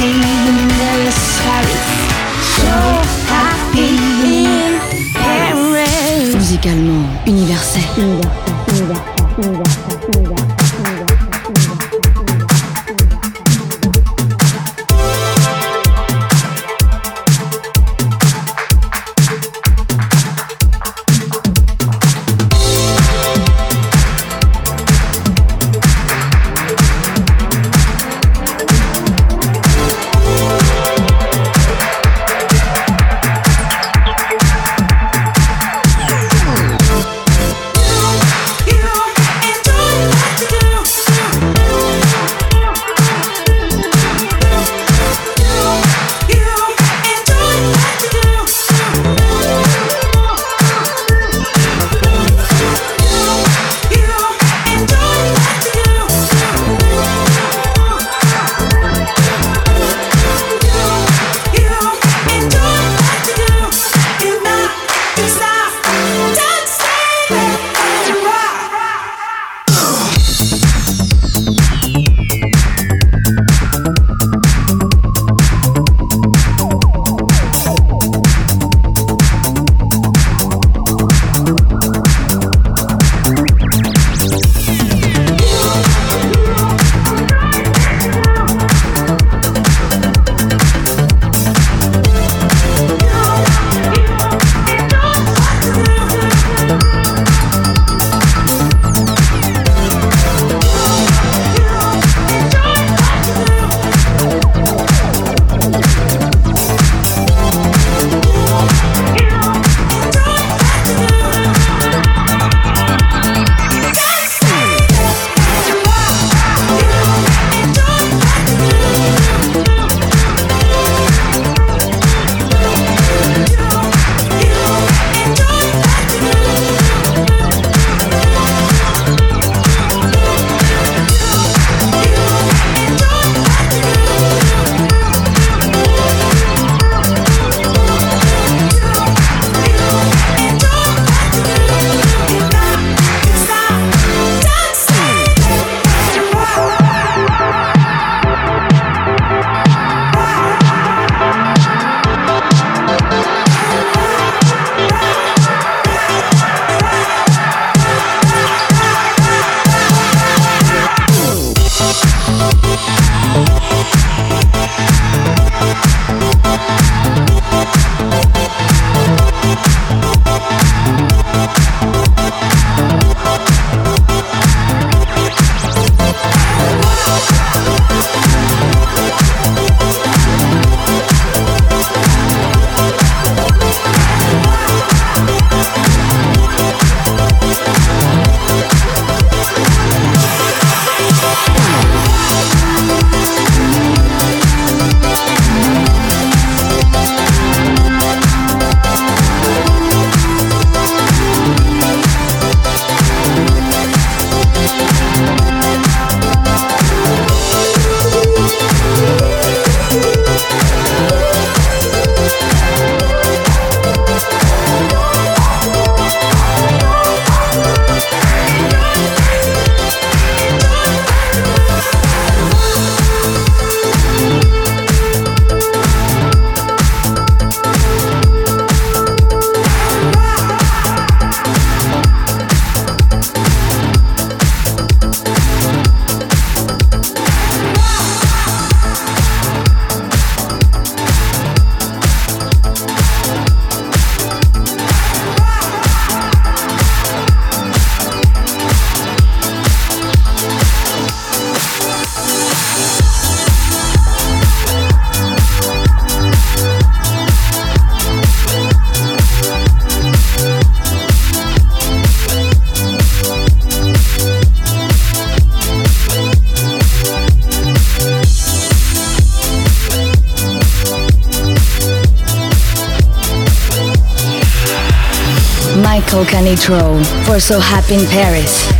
happy in Paris. Paris. So happy in Paris. Musicalement universel. Universel, universel, universel, universel. Canitrot for So Happy in Paris.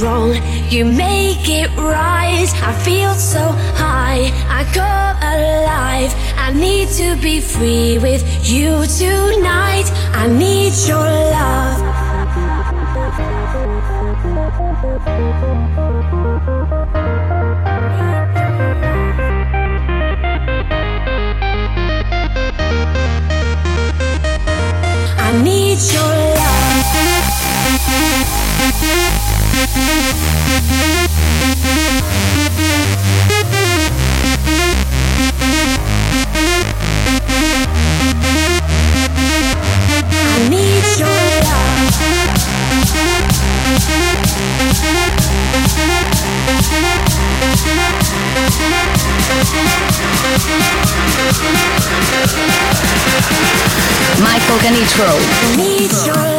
Wrong, you make it right. I feel so high, I come alive. I need to be free with you tonight. I need your love. Michael Canitrot. Need your love.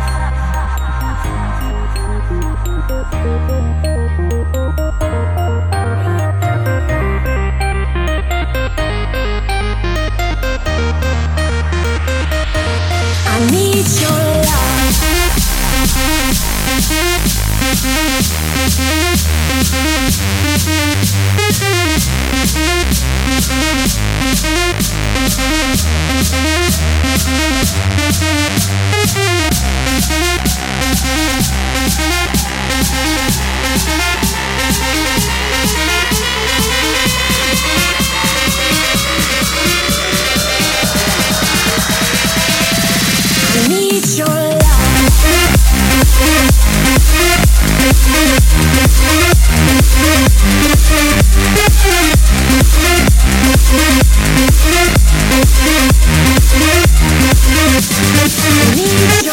Need your love.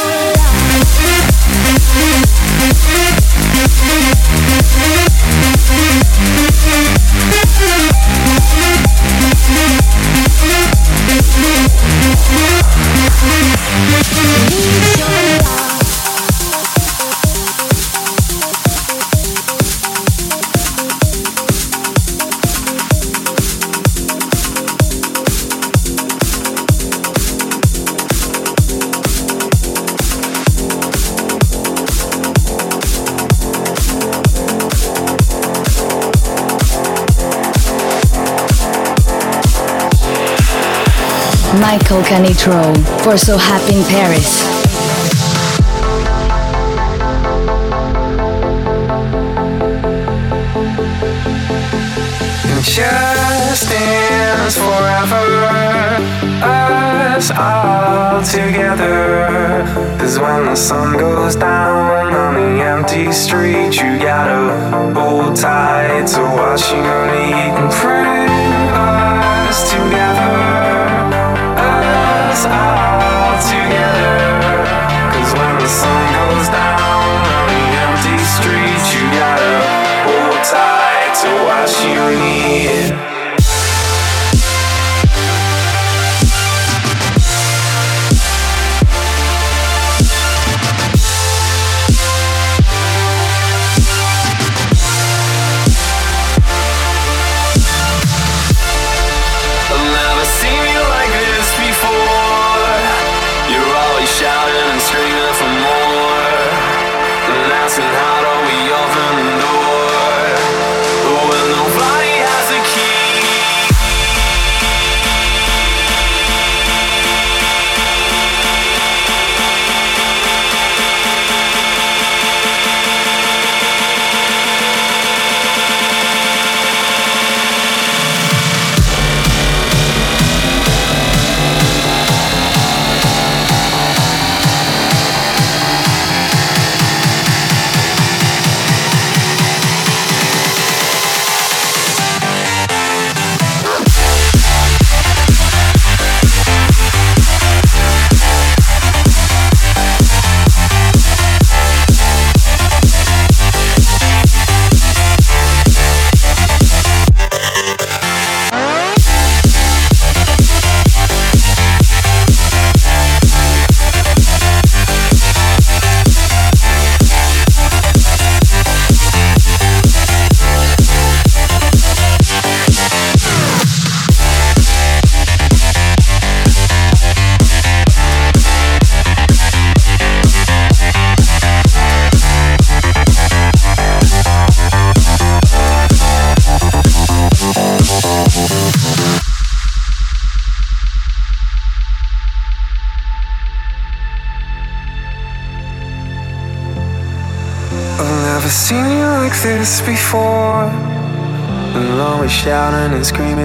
I Michael Canitrot for So Happy in Paris. just dance forever us all together cause when the sun goes down on the empty street you gotta hold tight to what you need and bring us together us all together. Cause when the sun goes down on the empty you gotta hold tight to what you need shouting and screaming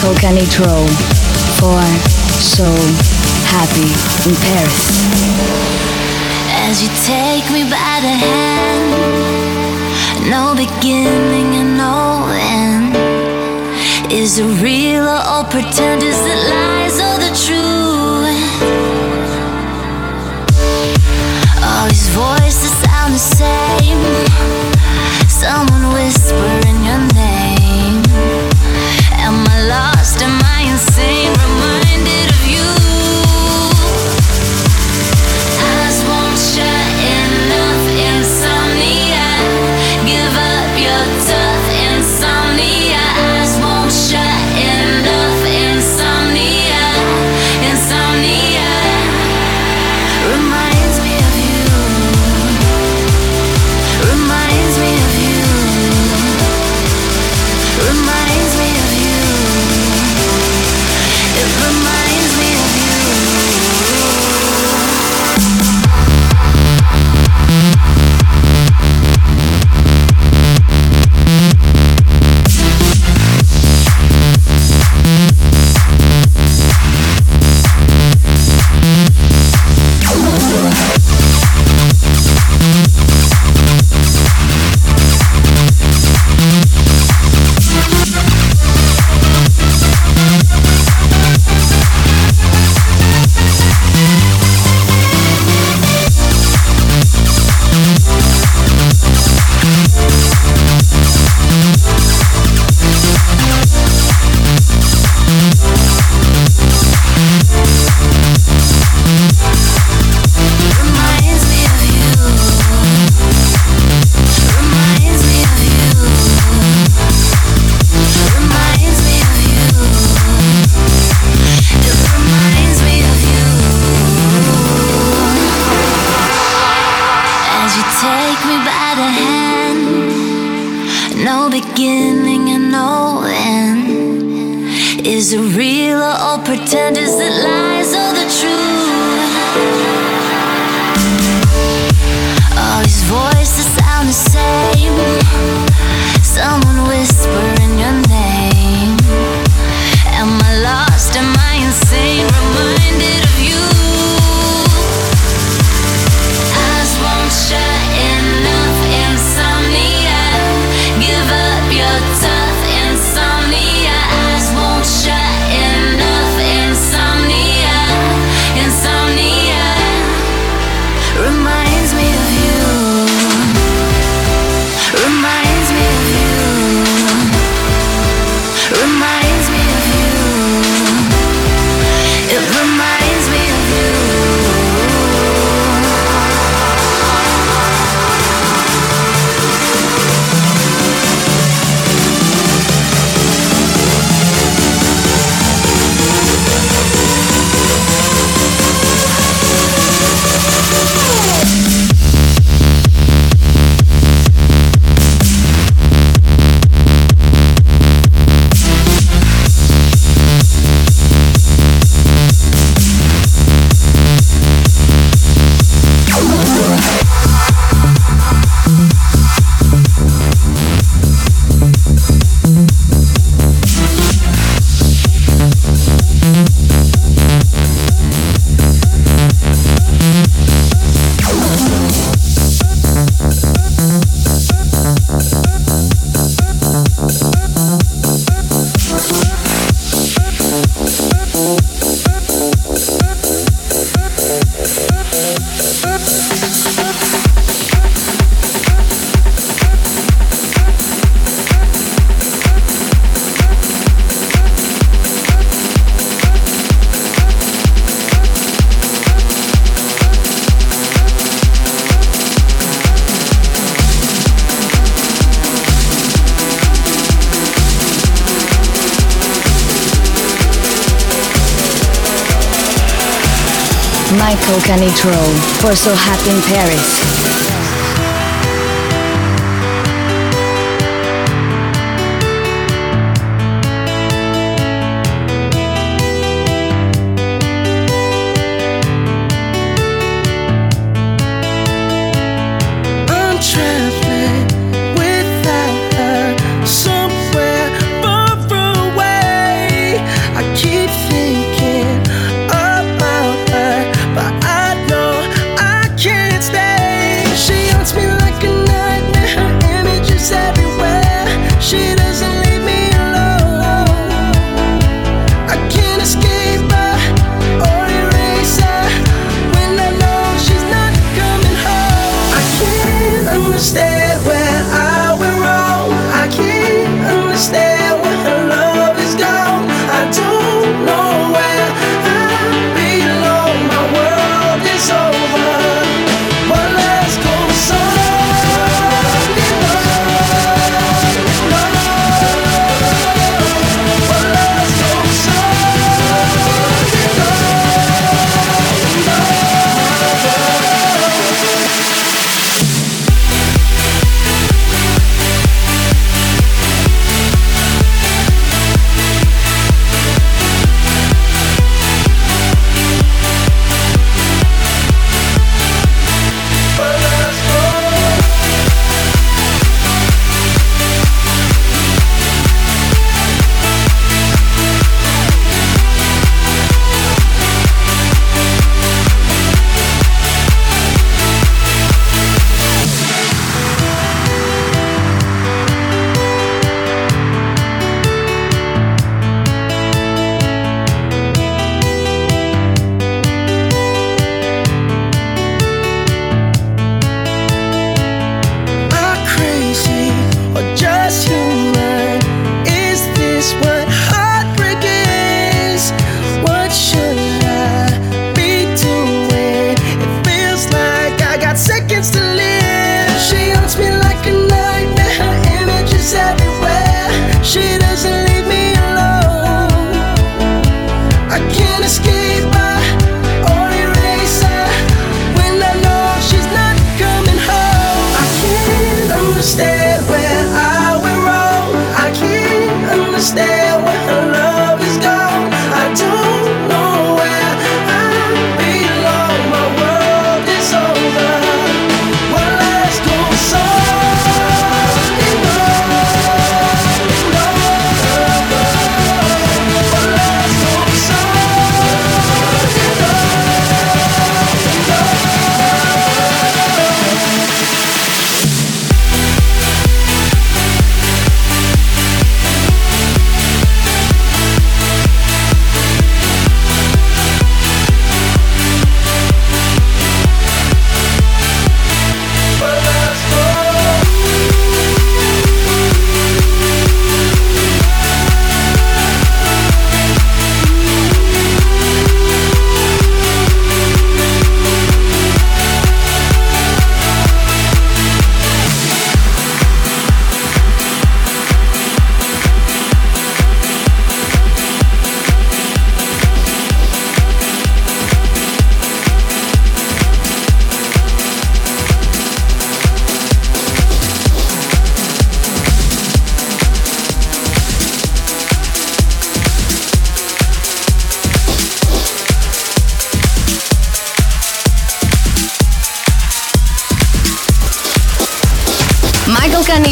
Michael Canitrot for So Happy in Paris. As you take me by the hand, no beginning and no end. Is it real or all pretend? Is it lies or the truth? All these voices sound the same. Someone whispering your name. Lost? Am I insane? Take me by the hand, no beginning and no end. Is it real or all pretend? Is it lies or the truth? All these voices sound the same. Someone whispering your name. Michael Canitrot for So Happy in Paris.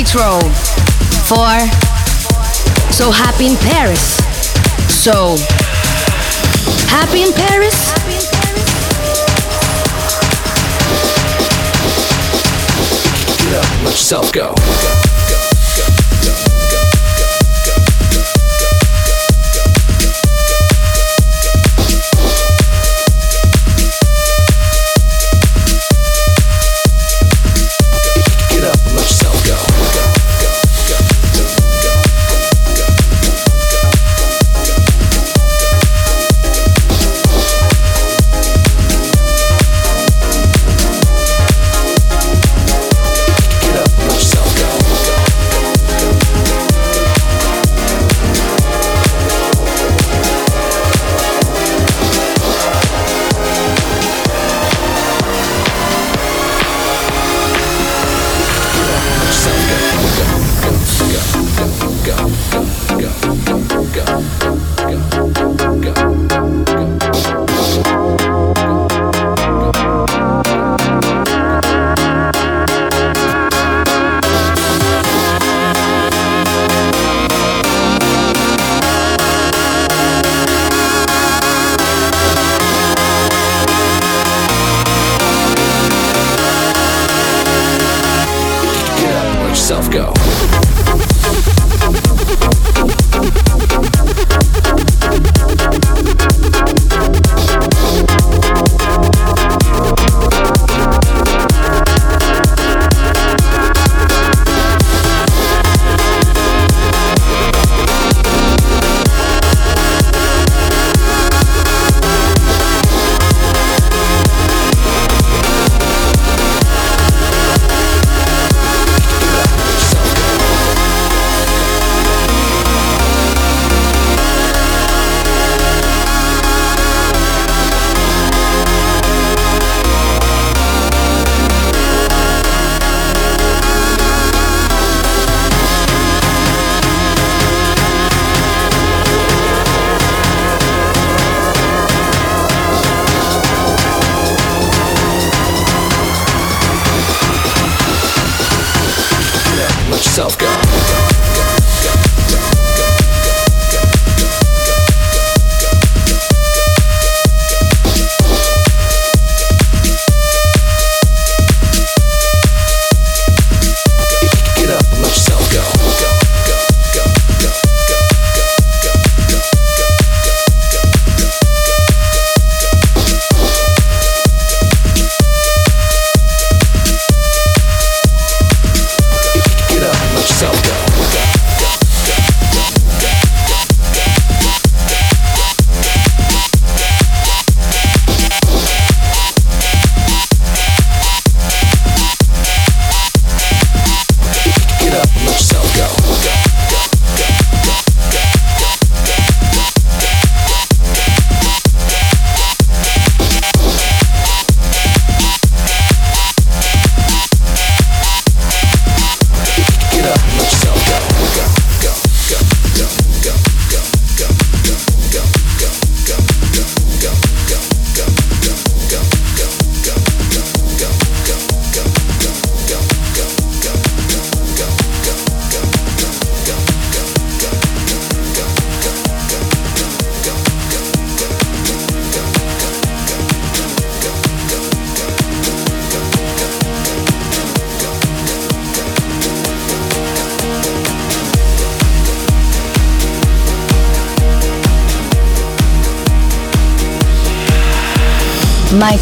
Nitro for So Happy in Paris. So Happy in Paris? Let yourself go. Thank you.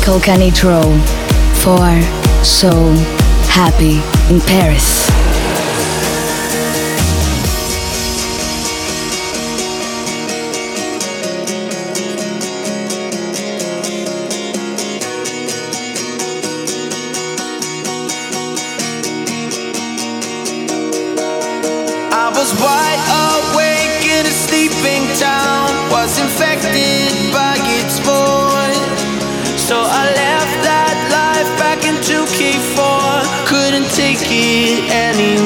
Michael Canitrot for So Happy in Paris. It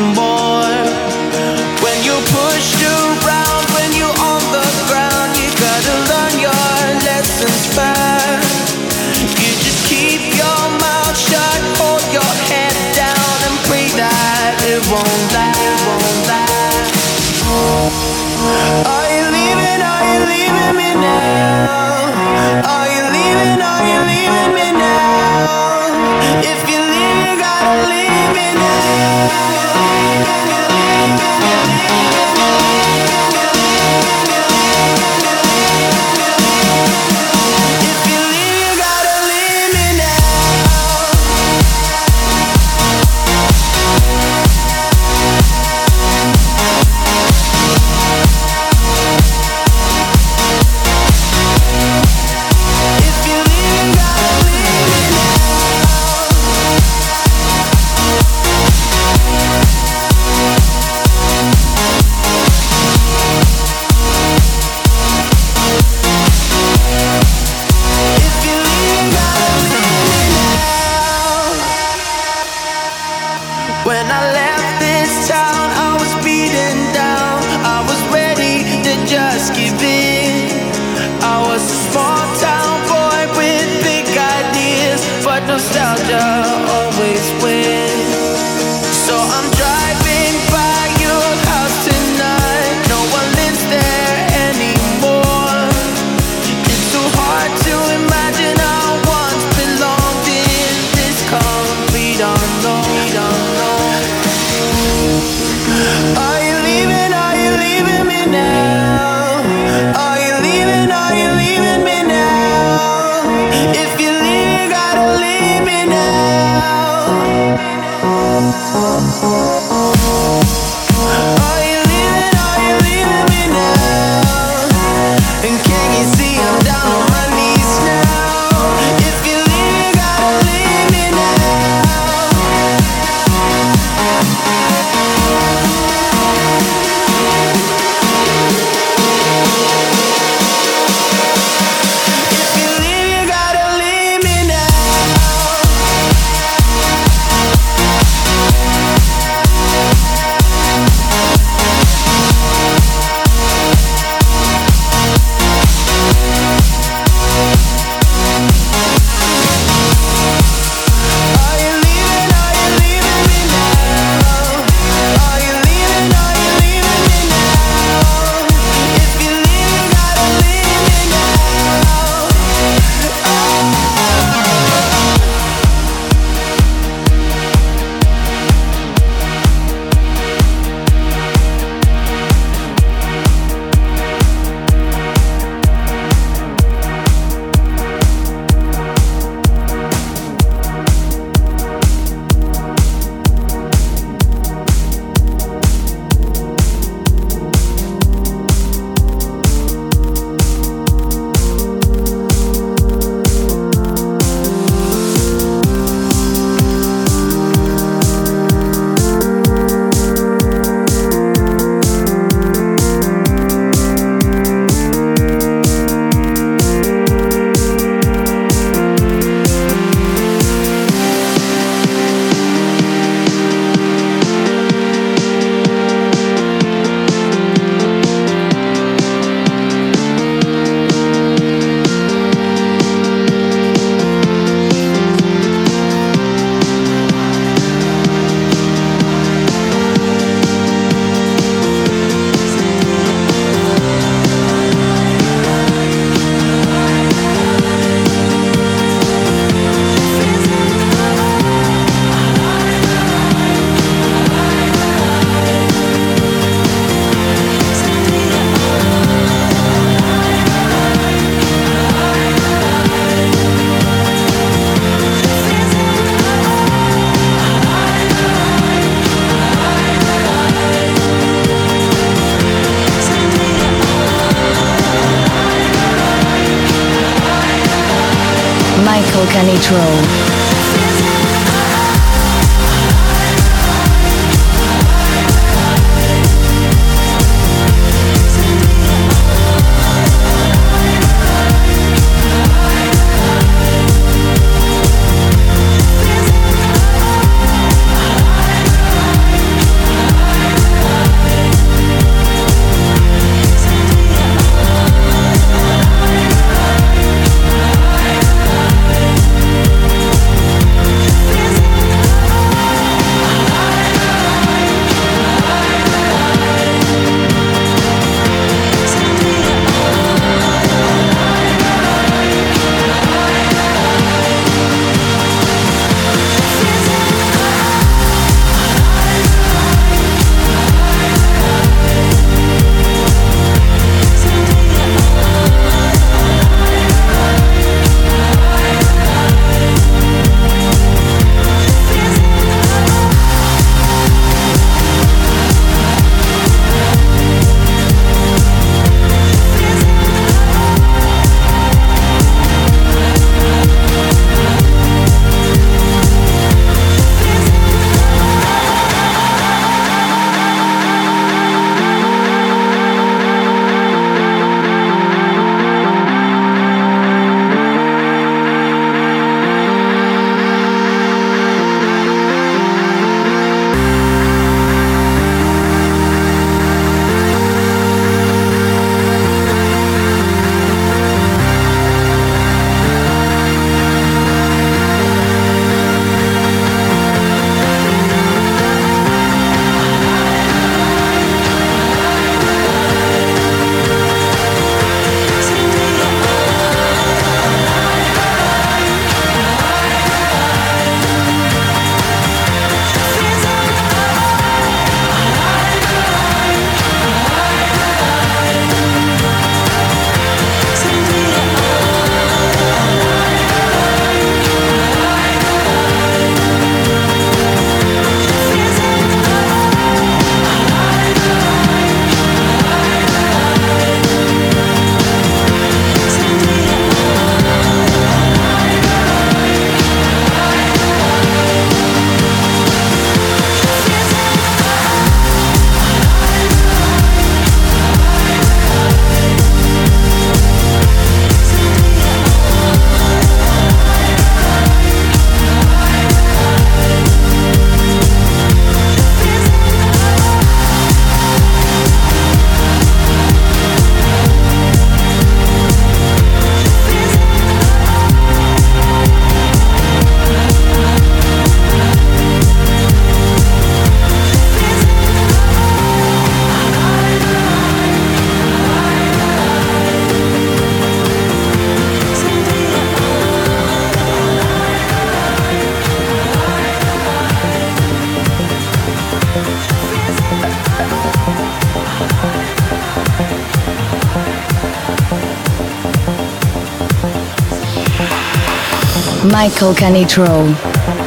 Michael Canitrot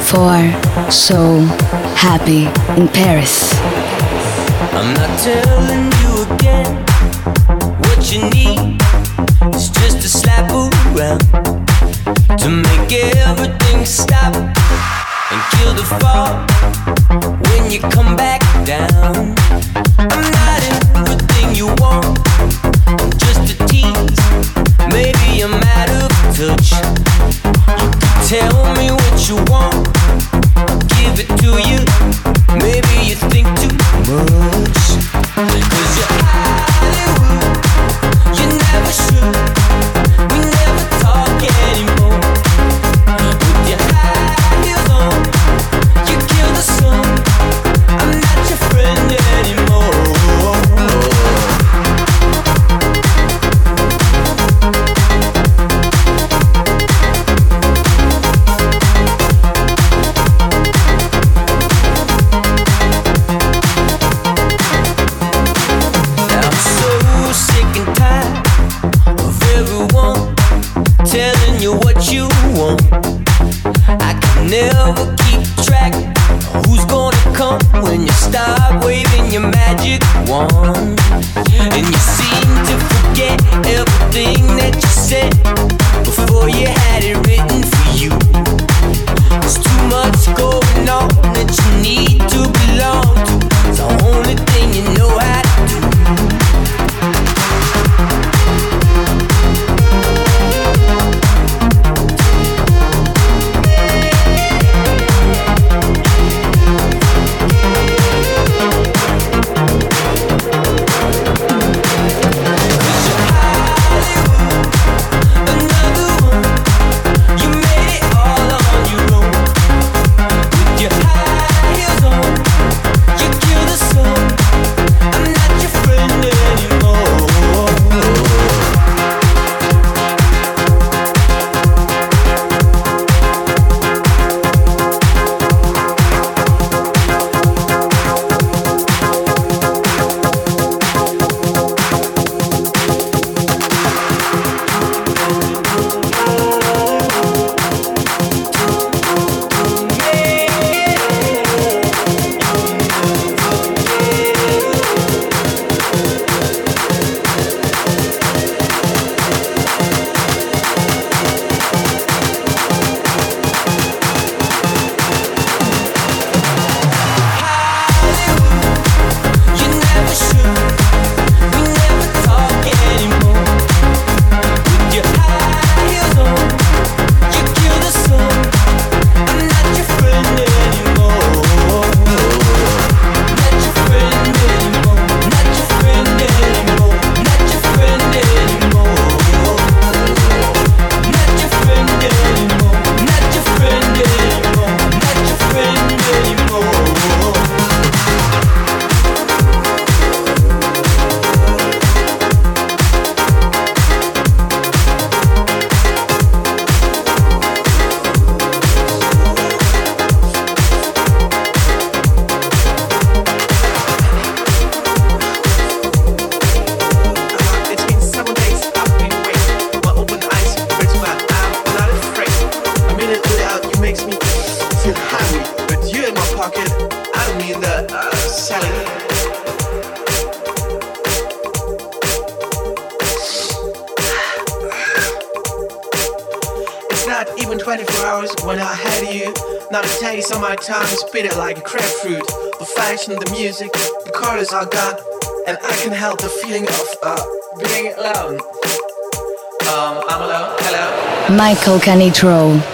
for So Happy in Paris. I'm not telling you again what you need is just a slap around to make everything stop and kill the fall when you come back down. To you. you want. I can never keep track who's gonna come when you stop waving your magic wand. And you seem to forget everything that you said before you had it written for you. There's too much going on that you need to belong to. So only Michael Canitrot.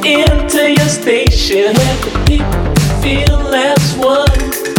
Nation, to enter your station where the people feel as one.